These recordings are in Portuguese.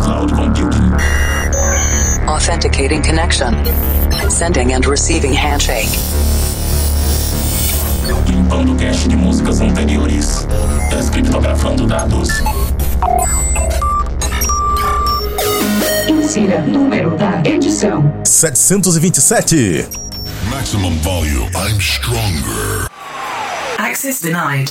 cloud computing. Authenticating connection. Sending and receiving handshake. Limpando cache de músicas anteriores. Descriptografando dados. Insira número da edição: 727. Maximum volume. I'm stronger. Access denied.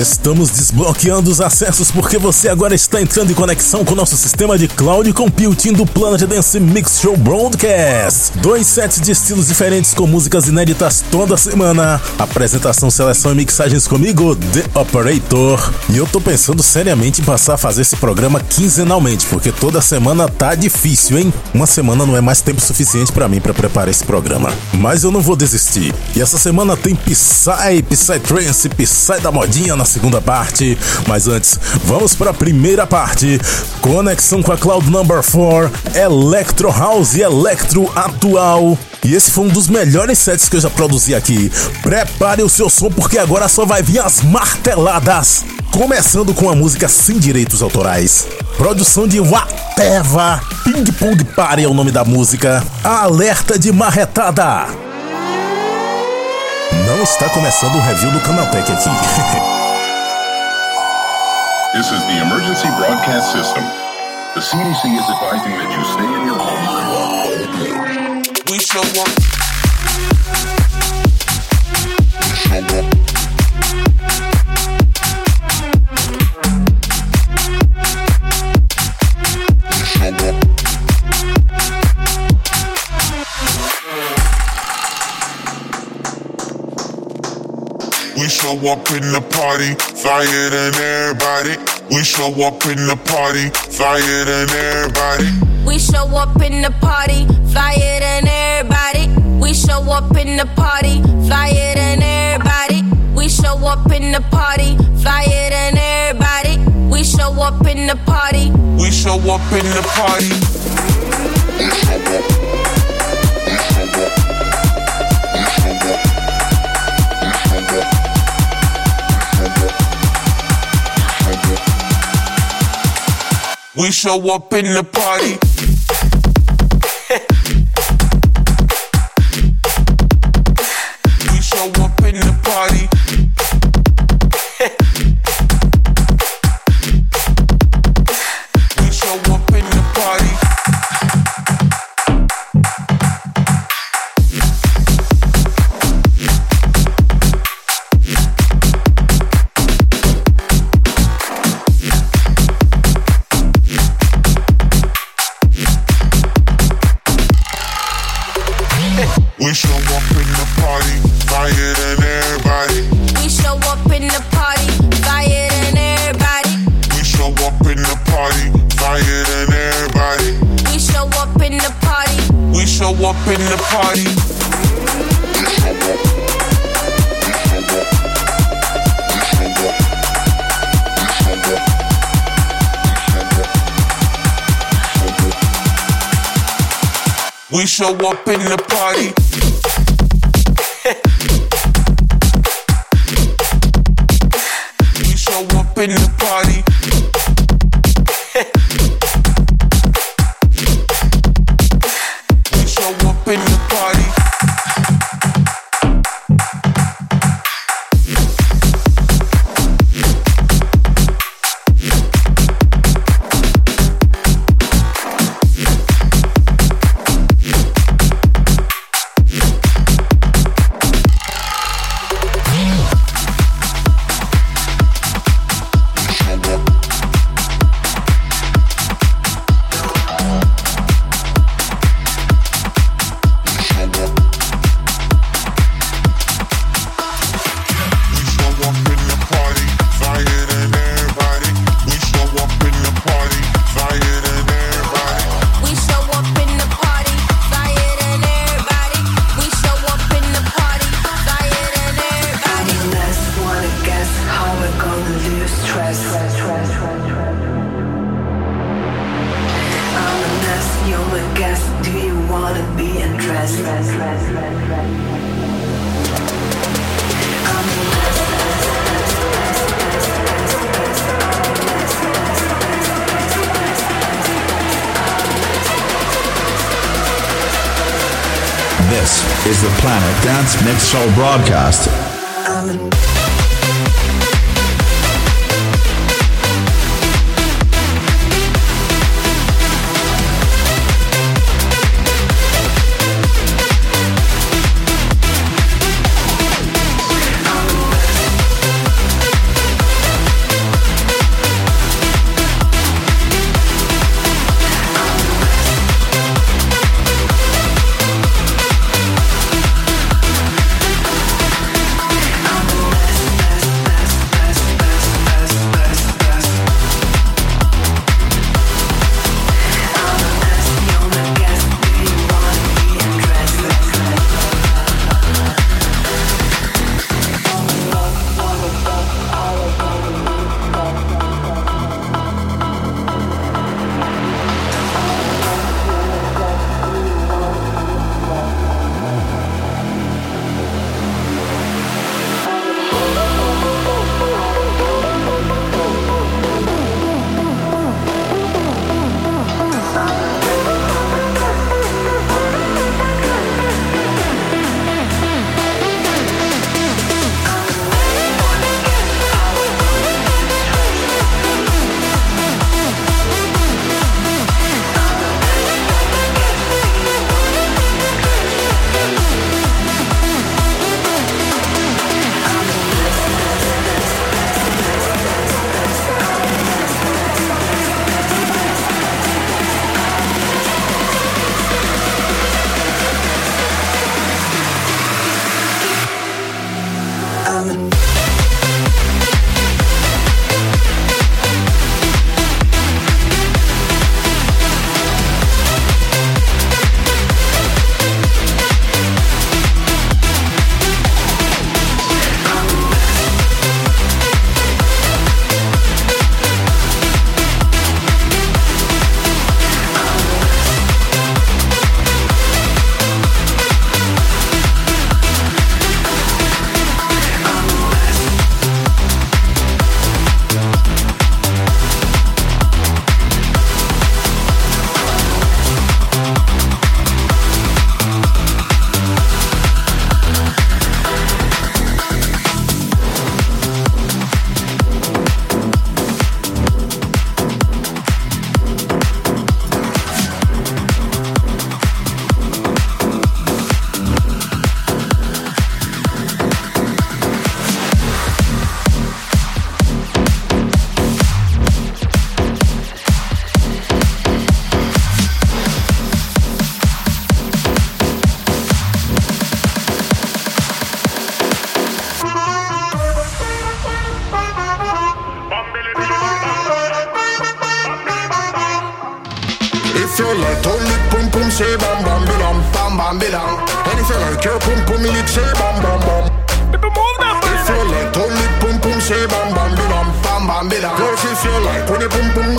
Estamos desbloqueando os acessos porque você agora está entrando em conexão com o nosso sistema de cloud computing do Planet Dance Mix Show Broadcast. Dois sets de estilos diferentes com músicas inéditas toda semana. Apresentação, seleção e mixagens comigo, The Operator. E eu tô pensando seriamente em passar a fazer esse programa quinzenalmente, porque toda semana tá difícil, hein? Uma semana não é mais tempo suficiente para mim para preparar esse programa. Mas eu não vou desistir. E essa semana tem Psy, Psy Trance, Psy da modinha na segunda parte. Mas antes, vamos para a primeira parte. Conexão com a Cloud Number 4, Electro House e Electro Atual. E esse foi um dos melhores sets que eu já produzi aqui. Prepare o seu som porque agora só vai vir as marteladas. Começando com a música sem direitos autorais. Produção de Wateva. Ping Pong Party é o nome da música. Alerta de marretada. Não está começando o review do Canaltech aqui. This is the emergency broadcast system. The CDC is advising that you stay in your home. We show up. We show up in the party, flyer than everybody. We show up in the party, flyer than everybody. We show up in the party, flyer than everybody. We show up in the party, flyer than everybody. We show up in the party, flyer than everybody. We show up in the party. We show up in the party. We show up in the party. Show up in the party. Dance Mix Show broadcast. like when it boom boom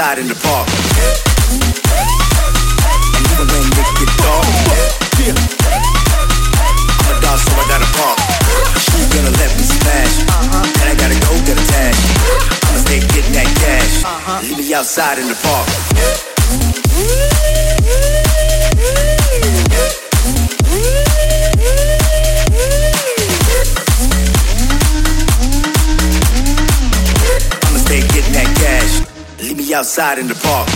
outside in the park. And even when it get dark, yeah. I'm a dog, so I gotta park. She gonna let me smash, and I gotta go get a dash. I'ma stay getting that cash. Leave me outside in the park. outside in the park.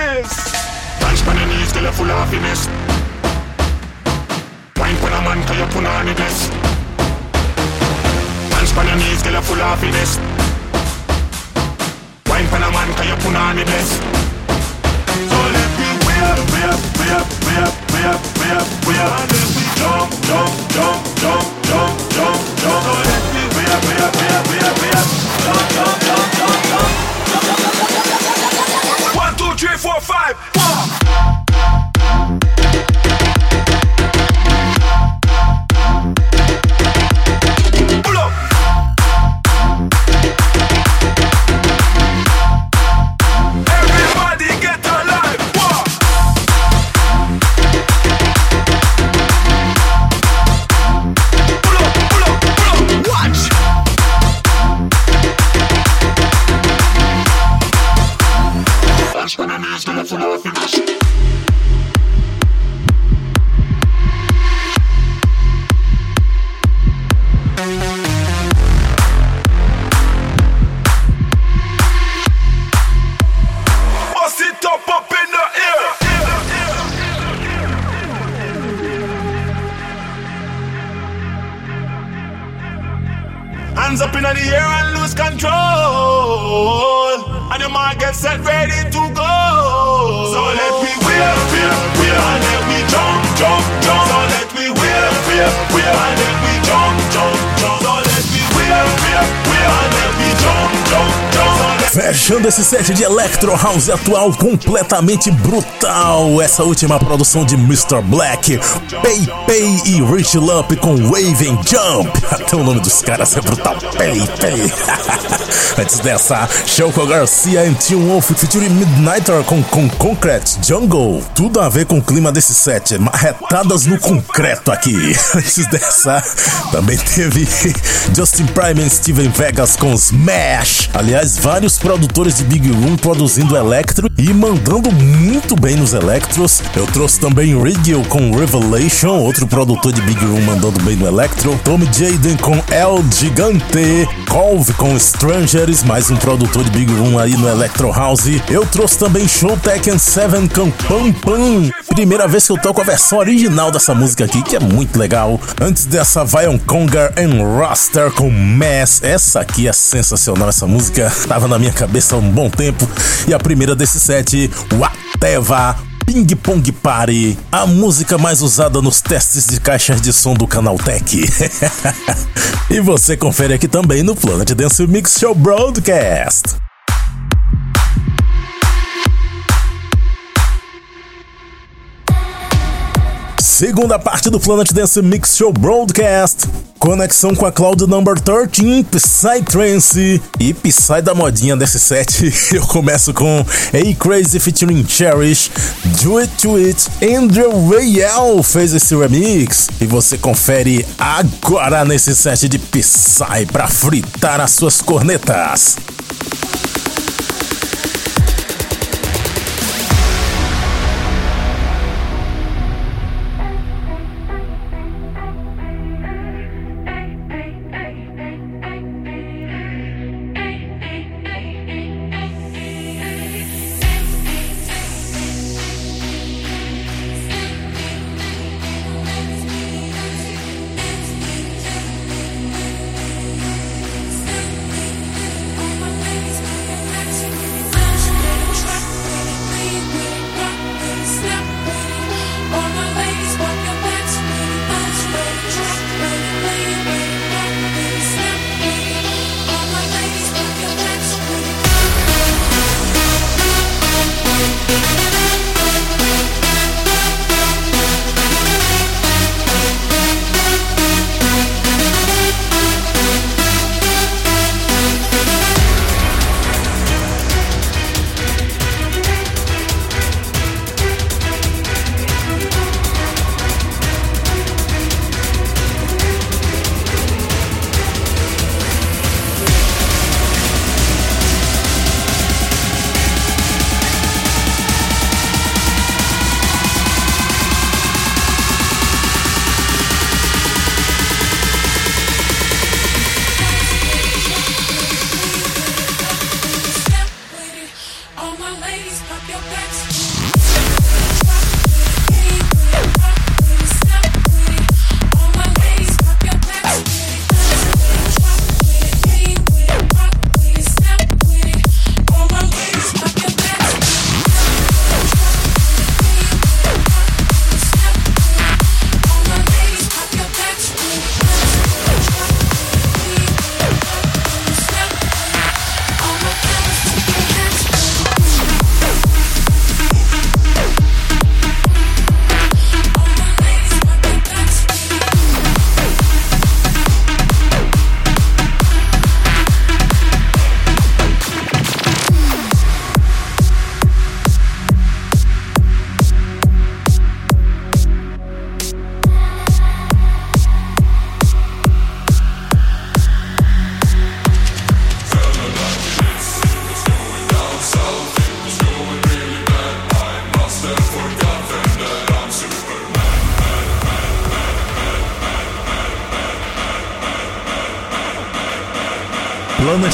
This! Dance on the knees till you're full of happiness. Wine for a man till you're full of happiness. Dance on the knees till you're full of happiness. Wine for a man till you're full of happiness. So let me wear, wear, wear, wear, wear, wear, wear. And then we jump, jump, jump, jump, jump, jump, jump. So Electro House atual completamente brutal. Essa última produção de Mr. Black, Pay Pay e Rich Lump com Wave and Jump. Até o nome dos caras é brutal. Pay Pay. Antes dessa, Shoko Garcia e Tune Wolf featuring Midnighter com, com Concrete Jungle. Tudo a ver com o clima desse set. Marretadas no concreto aqui. Antes dessa, também teve Justin Prime e Steven Vegas com Smash. Aliás, vários produtores de Big Room produzindo electro e mandando muito bem nos electros. Eu trouxe também Rigel com Revelation, outro produtor de Big Room mandando bem no electro. Tommy Jaden com El Gigante, Colve com Strangers, mais um produtor de Big Room aí no Electro House. Eu trouxe também Showtech and Seven com Pam Pam. Primeira vez que eu toco a versão original dessa música aqui, que é muito legal. Antes dessa, Vion Conger and Raster com Mass. Essa aqui é sensacional, essa música tava na minha cabeça há um bom tempo. E a primeira desse set, Wateva Ping Pong Party, a música mais usada nos testes de caixas de som do canal Tech. e você confere aqui também no Planet Dance Mix Show Broadcast. Segunda parte do Planet Dance Mix Show Broadcast. Conexão com a Cloud Number 13, Psytrance e Psy da modinha desse set. Eu começo com A Crazy featuring Cherish, Do It To It, Andrew Rayel fez esse remix. E você confere agora nesse set de Psy pra fritar as suas cornetas.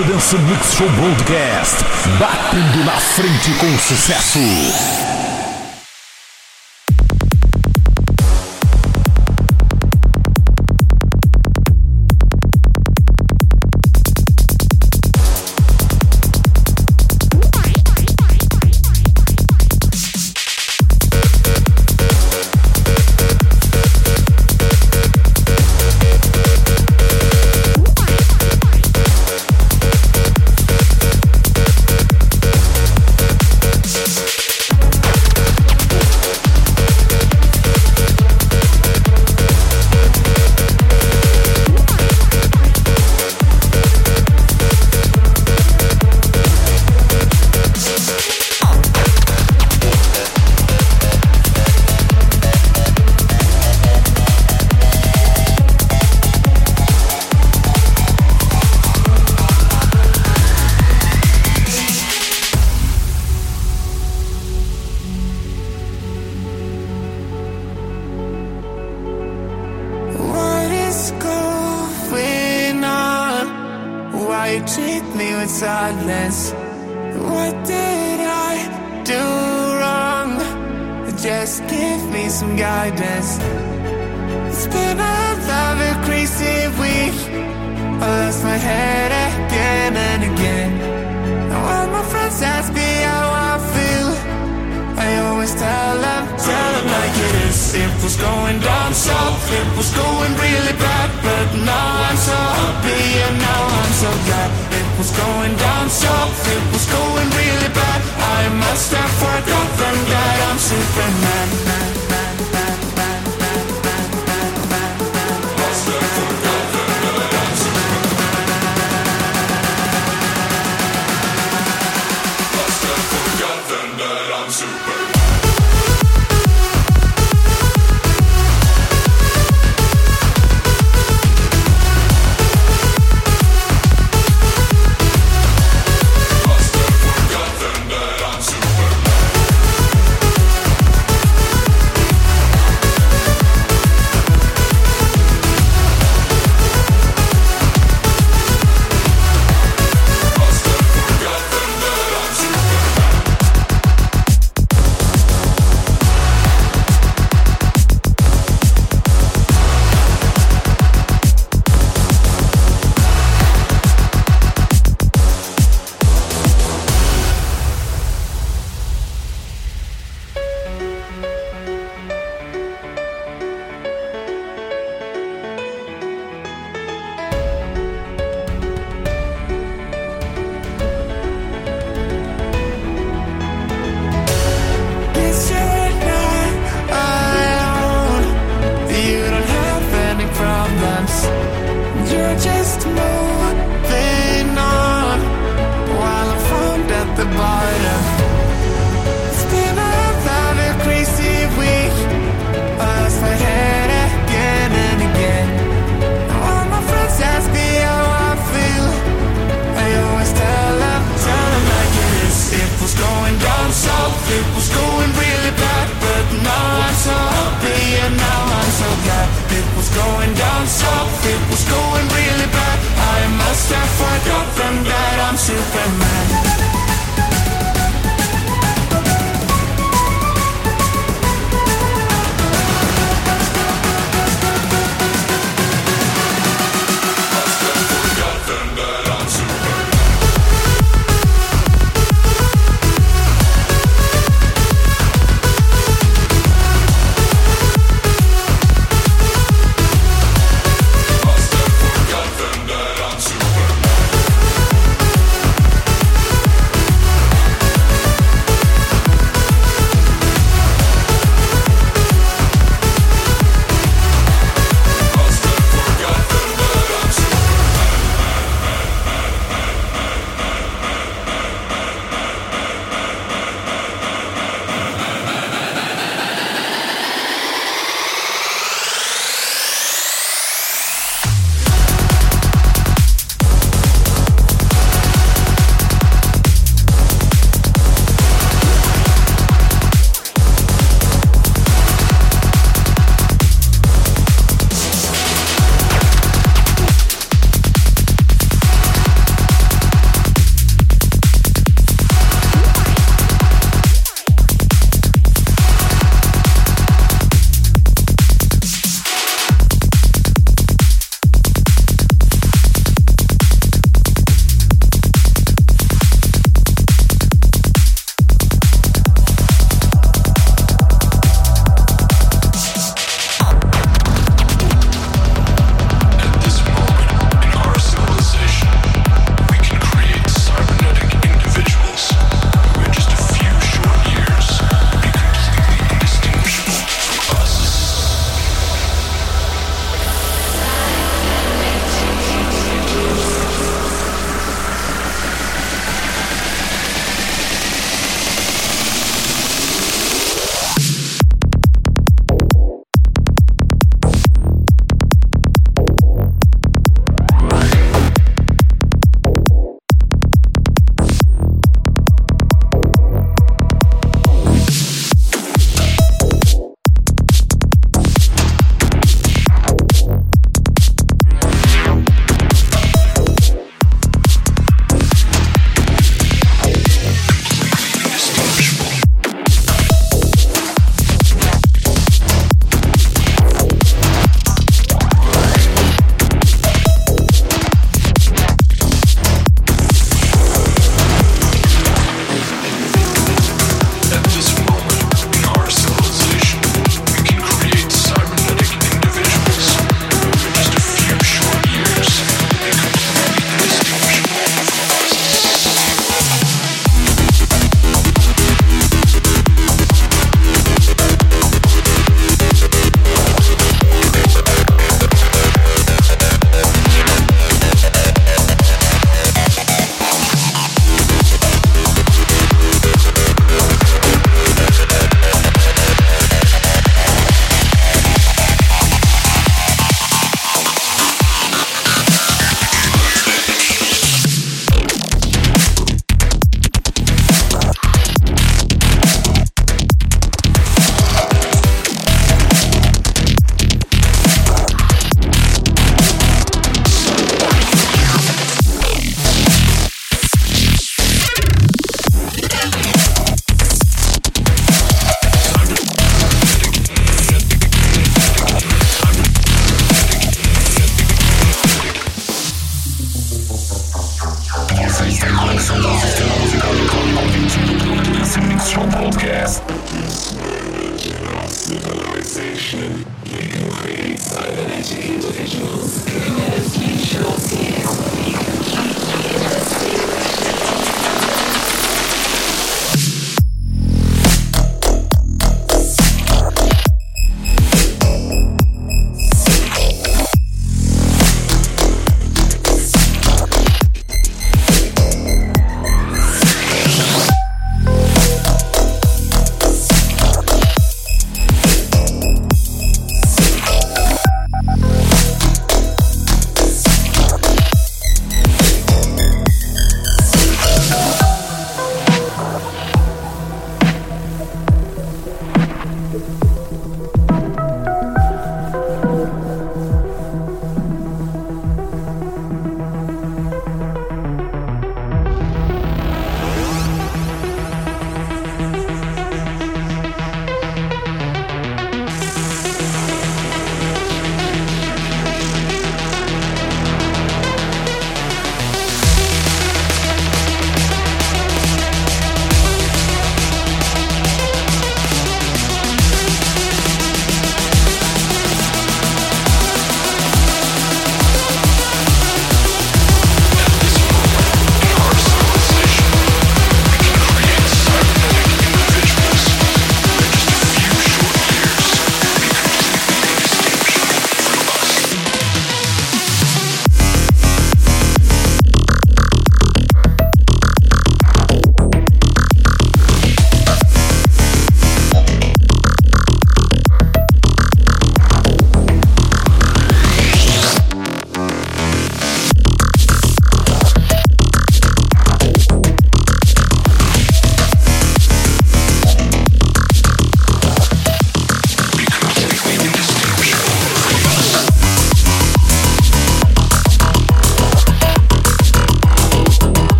Dance Mix Show Broadcast, batendo na frente com sucesso.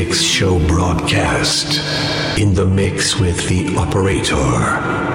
Mix Show broadcast in the mix with the operator.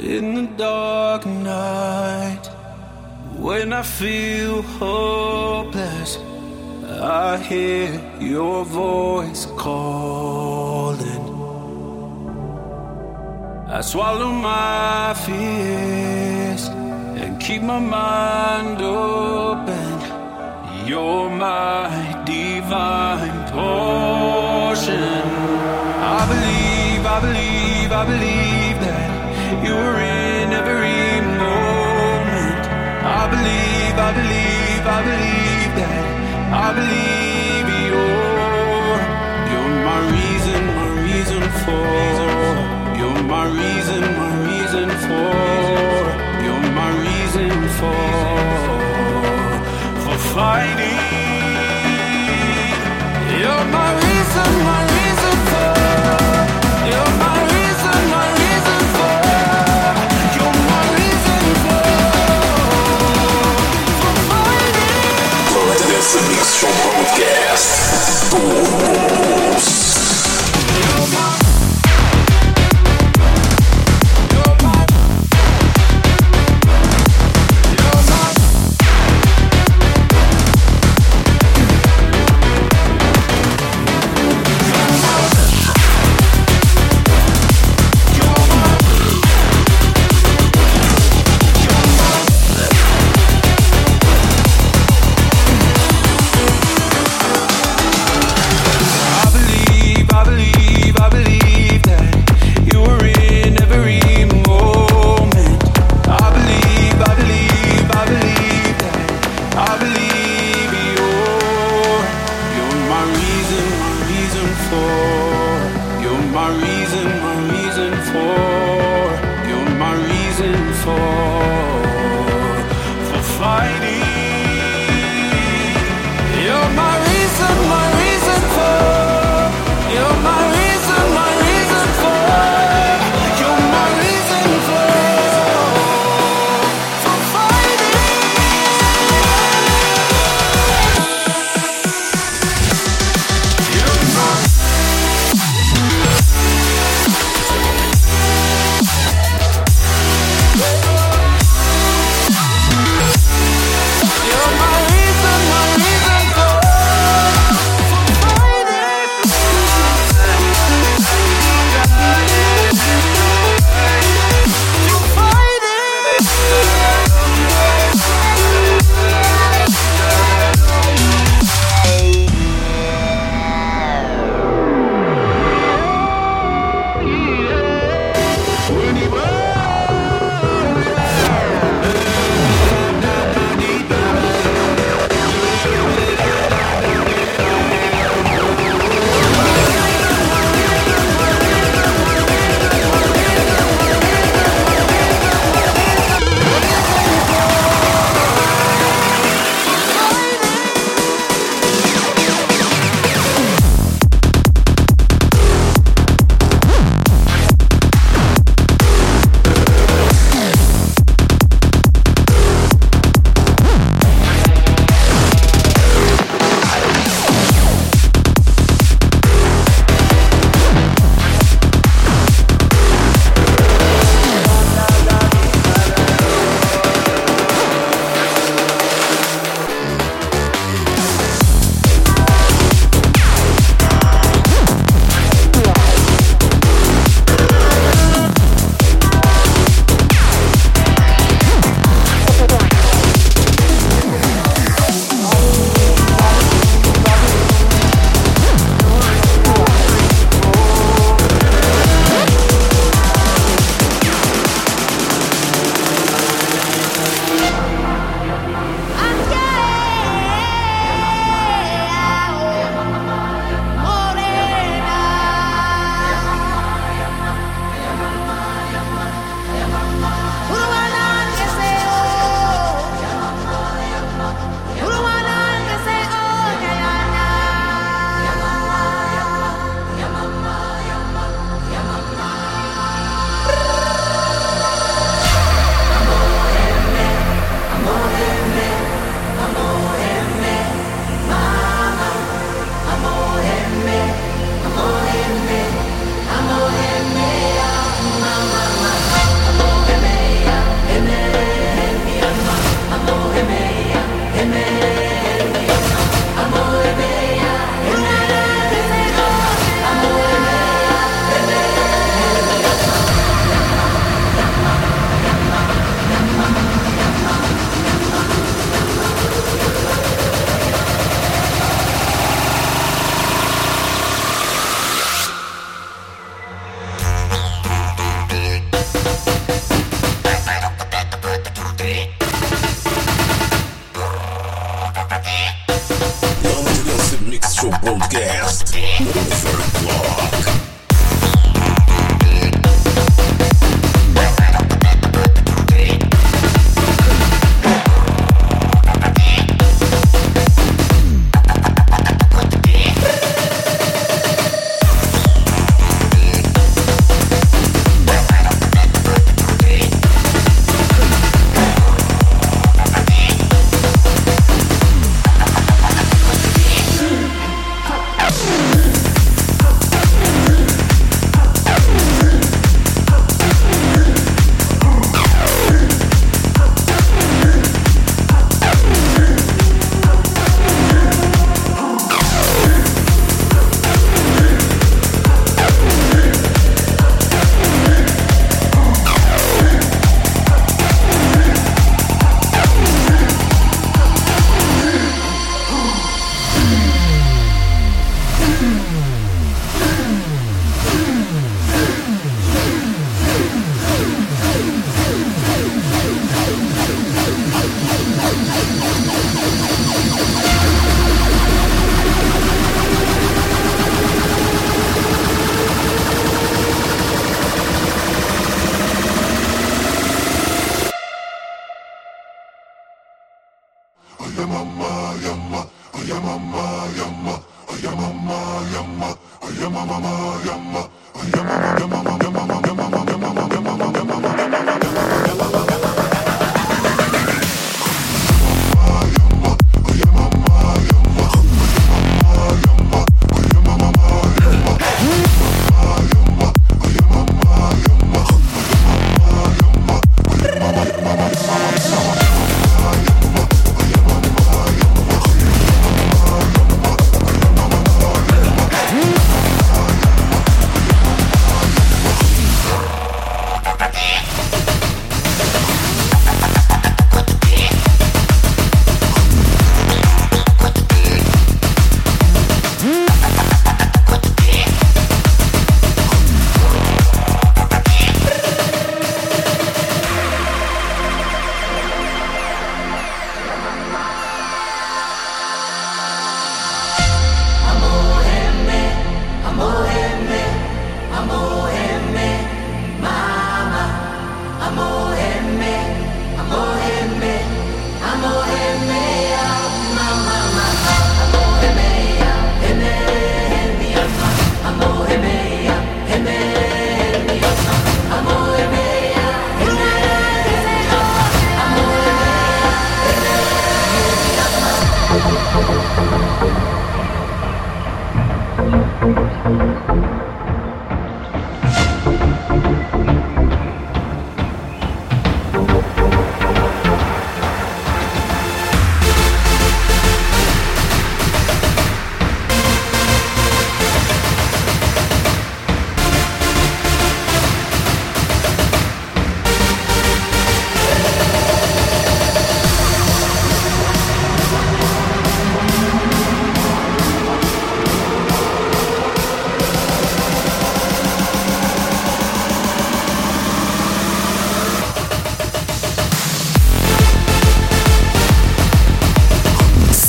In the dark night, when I feel hopeless, I hear your voice calling. I swallow my fears and keep my mind open. You're my divine portion. I believe, I believe, I believe that you're in every moment. I believe. I believe, I believe that I believe you're you're my reason, my reason for you're my reason, my reason for you're my reason for for fighting. You're my reason, my Mix Show Broadcast. For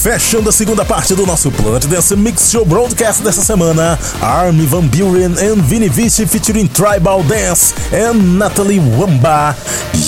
Fechando a segunda parte do nosso Planet Dance Mix Show Broadcast dessa semana, Army Van Buren and Vinny Vici featuring Tribal Dance and Natalie Wamba.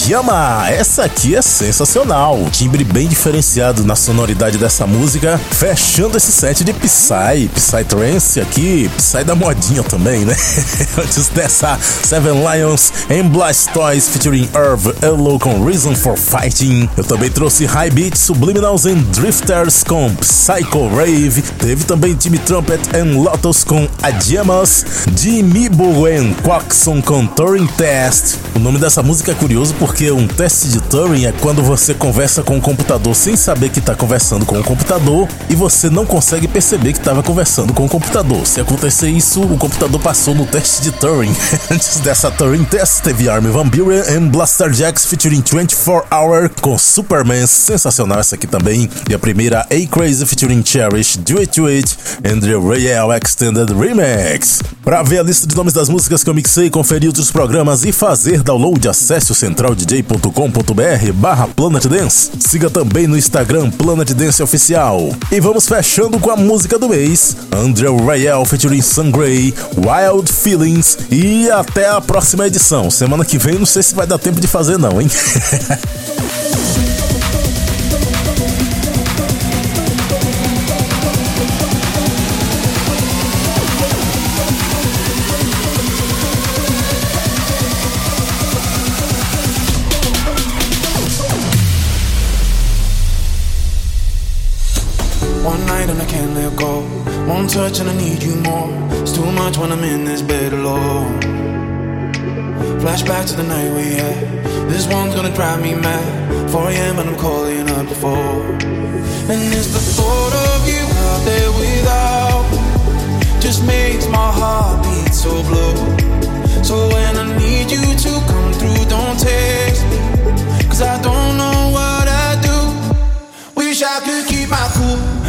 Yama, essa aqui é sensacional, timbre bem diferenciado na sonoridade dessa música, fechando esse set de Psy, Psy Trance aqui, Psy da modinha também, né? Antes dessa, Seven Lions and Blastoise featuring Irv Elo com Reason for Fighting. Eu também trouxe High Beat, Subliminals and Drifters com Psycho Rave. Teve também Timmy Trumpet and Lotus com Adiemas. Jimmy Bowen Quackson com Turing Test. O nome dessa música é curioso porque um teste de Turing é quando você conversa com o computador sem saber que está conversando com o computador e você não consegue perceber que estava conversando com o computador. Se acontecer isso, o computador passou no teste de Turing. Antes dessa Turing Test, teve Armin Van Buren and Blaster Jacks featuring 24 Hour com Superman. Sensacional essa aqui também. E a primeira A Crazy featuring Cherish, Do It To It and The Royale Extended Remix. Para ver a lista de nomes das músicas que eu mixei, conferir outros programas e fazer download, acesse o Central planet-dj.com.br barra Planet Dance. Siga também no Instagram Planet Dance Oficial. E vamos fechando com a música do mês, Andrew Rayel featuring Sun Gray, Wild Feelings e até a próxima edição. Semana que vem não sei se vai dar tempo de fazer não, hein? Touch and I need you more. It's too much when I'm in this bed alone. Flashback to the night we had. This one's gonna drive me mad. 4 a.m. and I'm calling up phone. And it's the thought of you out there without just makes my heart beat so blue. So when I need you to come through, don't text me. Cause I don't know what I do. Wish I could keep my cool,